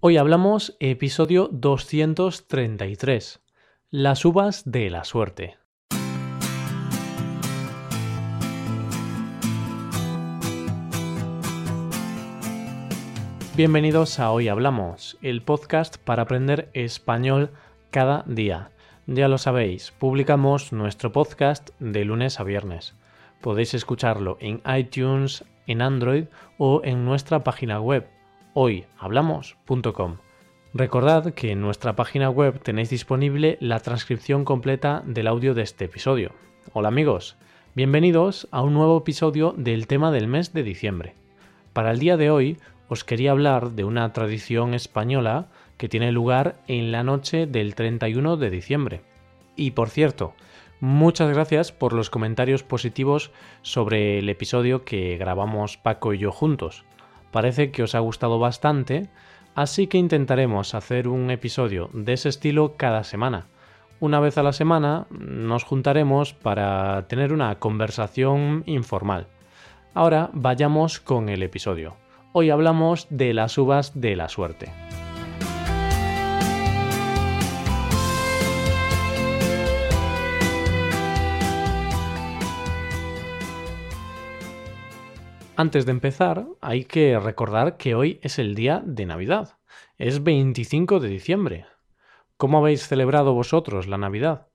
Hoy hablamos episodio 233, las uvas de la suerte. Bienvenidos a Hoy Hablamos, el podcast para aprender español cada día. Ya lo sabéis, publicamos nuestro podcast de lunes a viernes. Podéis escucharlo en iTunes, en Android o en nuestra página web hoyhablamos.com. Recordad que en nuestra página web tenéis disponible la transcripción completa del audio de este episodio. Hola amigos, bienvenidos a un nuevo episodio del tema del mes de diciembre. Para el día de hoy os quería hablar de una tradición española que tiene lugar en la noche del 31 de diciembre. Y por cierto, muchas gracias por los comentarios positivos sobre el episodio que grabamos Paco y yo juntos. Parece que os ha gustado bastante, así que intentaremos hacer un episodio de ese estilo cada semana. Una vez a la semana nos juntaremos para tener una conversación informal. Ahora vayamos con el episodio. Hoy hablamos de las uvas de la suerte. Antes de empezar, hay que recordar que hoy es el día de Navidad. Es 25 de diciembre. ¿Cómo habéis celebrado vosotros la Navidad?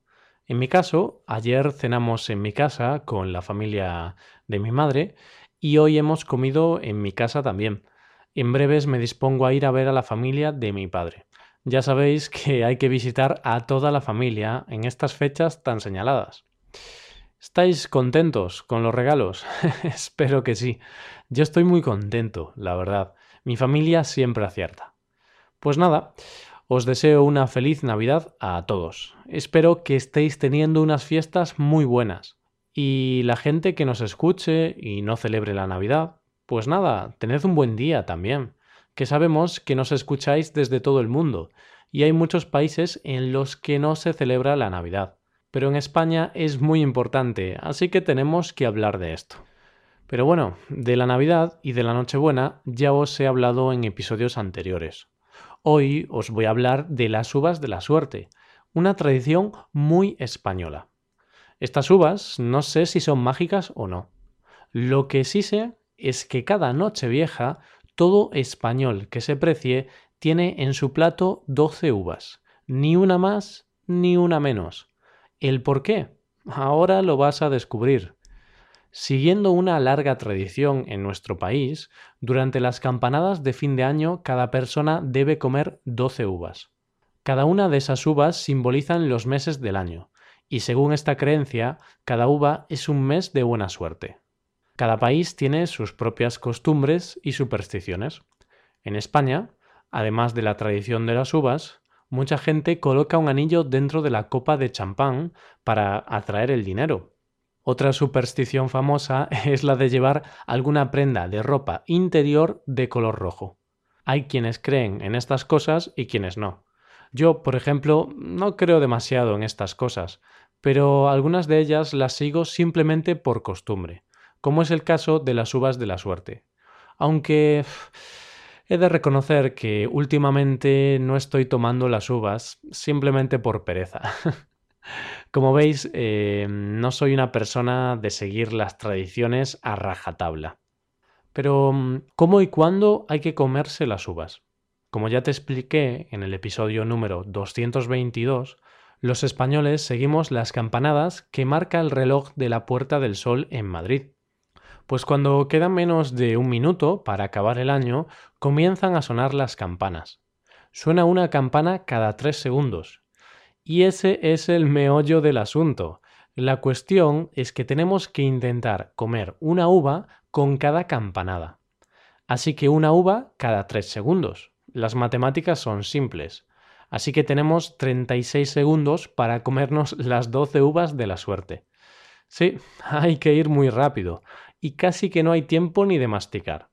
En mi caso, ayer cenamos en mi casa con la familia de mi madre y hoy hemos comido en mi casa también. En breves me dispongo a ir a ver a la familia de mi padre. Ya sabéis que hay que visitar a toda la familia en estas fechas tan señaladas. ¿Estáis contentos con los regalos? Espero que sí. Yo estoy muy contento, la verdad. Mi familia siempre acierta. Pues nada, os deseo una feliz Navidad a todos. Espero que estéis teniendo unas fiestas muy buenas. Y la gente que nos escuche y no celebre la Navidad, pues nada, tened un buen día también, que sabemos que nos escucháis desde todo el mundo, y hay muchos países en los que no se celebra la Navidad pero en España es muy importante, así que tenemos que hablar de esto. Pero bueno, de la Navidad y de la Nochebuena ya os he hablado en episodios anteriores. Hoy os voy a hablar de las uvas de la suerte, una tradición muy española. Estas uvas no sé si son mágicas o no. Lo que sí sé es que cada noche vieja todo español que se precie tiene en su plato 12 uvas, ni una más ni una menos. ¿El por qué? Ahora lo vas a descubrir. Siguiendo una larga tradición en nuestro país, durante las campanadas de fin de año cada persona debe comer 12 uvas. Cada una de esas uvas simbolizan los meses del año, y según esta creencia, cada uva es un mes de buena suerte. Cada país tiene sus propias costumbres y supersticiones. En España, además de la tradición de las uvas, mucha gente coloca un anillo dentro de la copa de champán para atraer el dinero. Otra superstición famosa es la de llevar alguna prenda de ropa interior de color rojo. Hay quienes creen en estas cosas y quienes no. Yo, por ejemplo, no creo demasiado en estas cosas, pero algunas de ellas las sigo simplemente por costumbre, como es el caso de las uvas de la suerte. Aunque He de reconocer que últimamente no estoy tomando las uvas simplemente por pereza. Como veis, eh, no soy una persona de seguir las tradiciones a rajatabla. Pero, ¿cómo y cuándo hay que comerse las uvas? Como ya te expliqué en el episodio número 222, los españoles seguimos las campanadas que marca el reloj de la Puerta del Sol en Madrid. Pues cuando queda menos de un minuto para acabar el año, comienzan a sonar las campanas. Suena una campana cada tres segundos. Y ese es el meollo del asunto. La cuestión es que tenemos que intentar comer una uva con cada campanada. Así que una uva cada tres segundos. Las matemáticas son simples. Así que tenemos 36 segundos para comernos las 12 uvas de la suerte. Sí, hay que ir muy rápido y casi que no hay tiempo ni de masticar.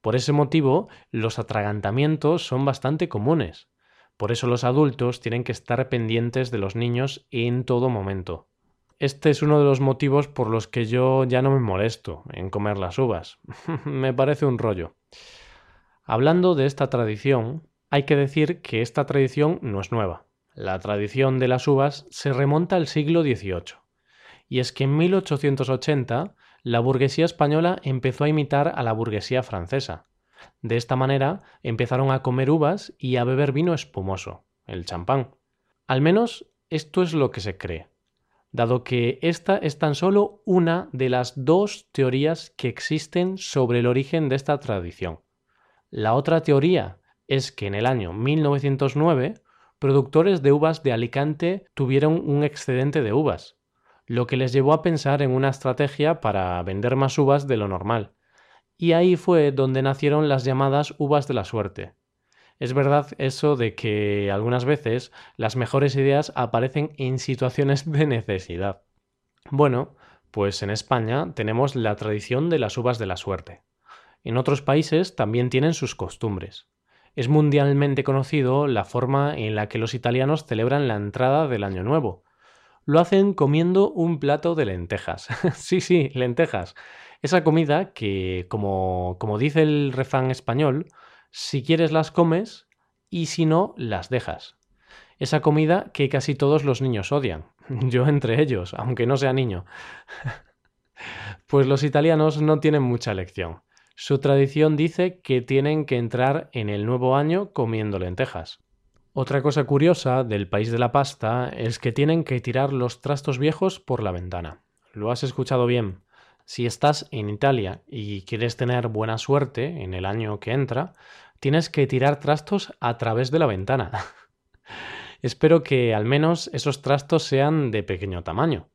Por ese motivo, los atragantamientos son bastante comunes. Por eso los adultos tienen que estar pendientes de los niños en todo momento. Este es uno de los motivos por los que yo ya no me molesto en comer las uvas. me parece un rollo. Hablando de esta tradición, Hay que decir que esta tradición no es nueva. La tradición de las uvas se remonta al siglo XVIII. Y es que en 1880 la burguesía española empezó a imitar a la burguesía francesa. De esta manera empezaron a comer uvas y a beber vino espumoso, el champán. Al menos esto es lo que se cree, dado que esta es tan solo una de las dos teorías que existen sobre el origen de esta tradición. La otra teoría es que en el año 1909 productores de uvas de Alicante tuvieron un excedente de uvas, lo que les llevó a pensar en una estrategia para vender más uvas de lo normal. Y ahí fue donde nacieron las llamadas uvas de la suerte. Es verdad eso de que algunas veces las mejores ideas aparecen en situaciones de necesidad. Bueno, pues en España tenemos la tradición de las uvas de la suerte. En otros países también tienen sus costumbres. Es mundialmente conocido la forma en la que los italianos celebran la entrada del Año Nuevo. Lo hacen comiendo un plato de lentejas. sí, sí, lentejas. Esa comida que, como, como dice el refrán español, si quieres las comes y si no, las dejas. Esa comida que casi todos los niños odian. Yo entre ellos, aunque no sea niño. pues los italianos no tienen mucha elección. Su tradición dice que tienen que entrar en el nuevo año comiendo lentejas. Otra cosa curiosa del país de la pasta es que tienen que tirar los trastos viejos por la ventana. Lo has escuchado bien. Si estás en Italia y quieres tener buena suerte en el año que entra, tienes que tirar trastos a través de la ventana. Espero que al menos esos trastos sean de pequeño tamaño.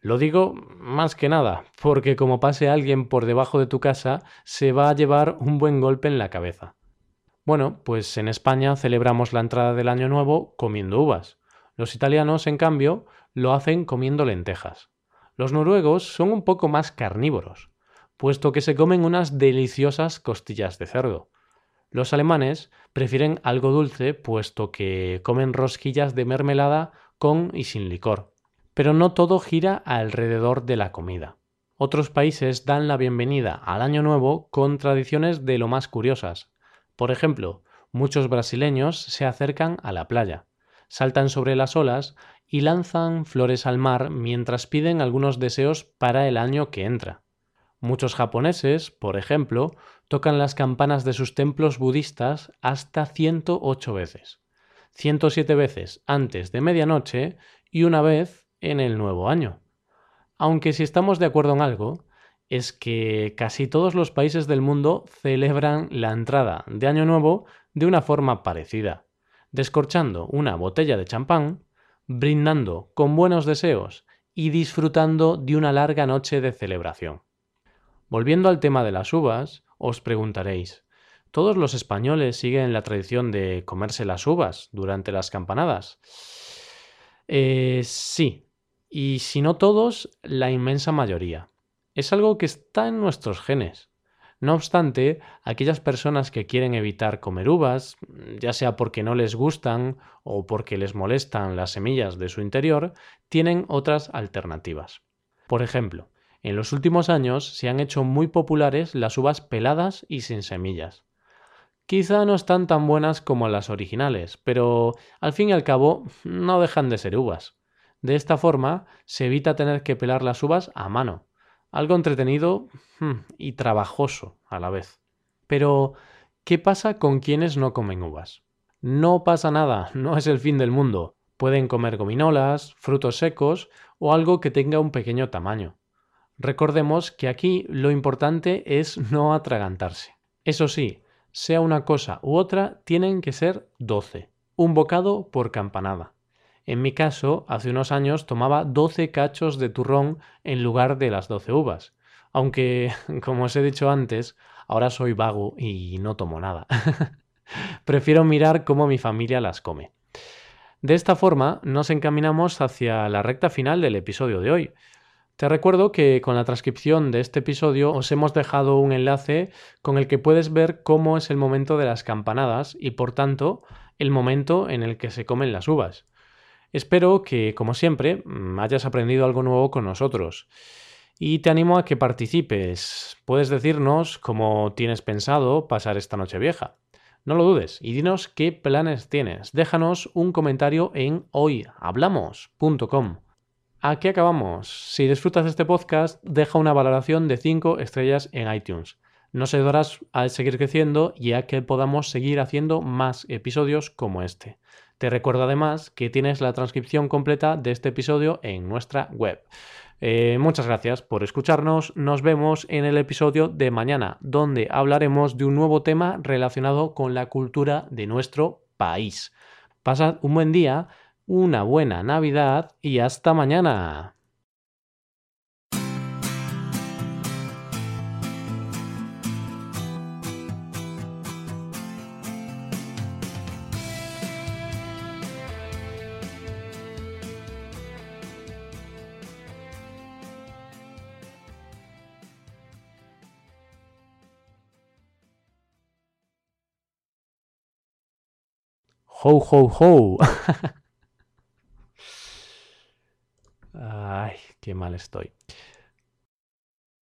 Lo digo más que nada, porque como pase alguien por debajo de tu casa, se va a llevar un buen golpe en la cabeza. Bueno, pues en España celebramos la entrada del Año Nuevo comiendo uvas. Los italianos, en cambio, lo hacen comiendo lentejas. Los noruegos son un poco más carnívoros, puesto que se comen unas deliciosas costillas de cerdo. Los alemanes prefieren algo dulce, puesto que comen rosquillas de mermelada con y sin licor. Pero no todo gira alrededor de la comida. Otros países dan la bienvenida al Año Nuevo con tradiciones de lo más curiosas. Por ejemplo, muchos brasileños se acercan a la playa, saltan sobre las olas y lanzan flores al mar mientras piden algunos deseos para el año que entra. Muchos japoneses, por ejemplo, tocan las campanas de sus templos budistas hasta 108 veces, 107 veces antes de medianoche y una vez en el nuevo año. Aunque si estamos de acuerdo en algo, es que casi todos los países del mundo celebran la entrada de Año Nuevo de una forma parecida, descorchando una botella de champán, brindando con buenos deseos y disfrutando de una larga noche de celebración. Volviendo al tema de las uvas, os preguntaréis, ¿todos los españoles siguen la tradición de comerse las uvas durante las campanadas? Eh, sí, y si no todos, la inmensa mayoría. Es algo que está en nuestros genes. No obstante, aquellas personas que quieren evitar comer uvas, ya sea porque no les gustan o porque les molestan las semillas de su interior, tienen otras alternativas. Por ejemplo, en los últimos años se han hecho muy populares las uvas peladas y sin semillas. Quizá no están tan buenas como las originales, pero al fin y al cabo no dejan de ser uvas. De esta forma se evita tener que pelar las uvas a mano, algo entretenido hmm, y trabajoso a la vez. Pero, ¿qué pasa con quienes no comen uvas? No pasa nada, no es el fin del mundo. Pueden comer gominolas, frutos secos o algo que tenga un pequeño tamaño. Recordemos que aquí lo importante es no atragantarse. Eso sí, sea una cosa u otra, tienen que ser 12, un bocado por campanada. En mi caso, hace unos años tomaba 12 cachos de turrón en lugar de las 12 uvas. Aunque, como os he dicho antes, ahora soy vago y no tomo nada. Prefiero mirar cómo mi familia las come. De esta forma nos encaminamos hacia la recta final del episodio de hoy. Te recuerdo que con la transcripción de este episodio os hemos dejado un enlace con el que puedes ver cómo es el momento de las campanadas y por tanto el momento en el que se comen las uvas. Espero que, como siempre, mm, hayas aprendido algo nuevo con nosotros. Y te animo a que participes. Puedes decirnos cómo tienes pensado pasar esta noche vieja. No lo dudes y dinos qué planes tienes. Déjanos un comentario en hoyhablamos.com. Aquí acabamos. Si disfrutas de este podcast, deja una valoración de 5 estrellas en iTunes. Nos ayudarás a seguir creciendo y a que podamos seguir haciendo más episodios como este. Te recuerdo además que tienes la transcripción completa de este episodio en nuestra web. Eh, muchas gracias por escucharnos. Nos vemos en el episodio de mañana, donde hablaremos de un nuevo tema relacionado con la cultura de nuestro país. Pasad un buen día, una buena Navidad y hasta mañana. Ho, ho, ho. Ay, qué mal estoy.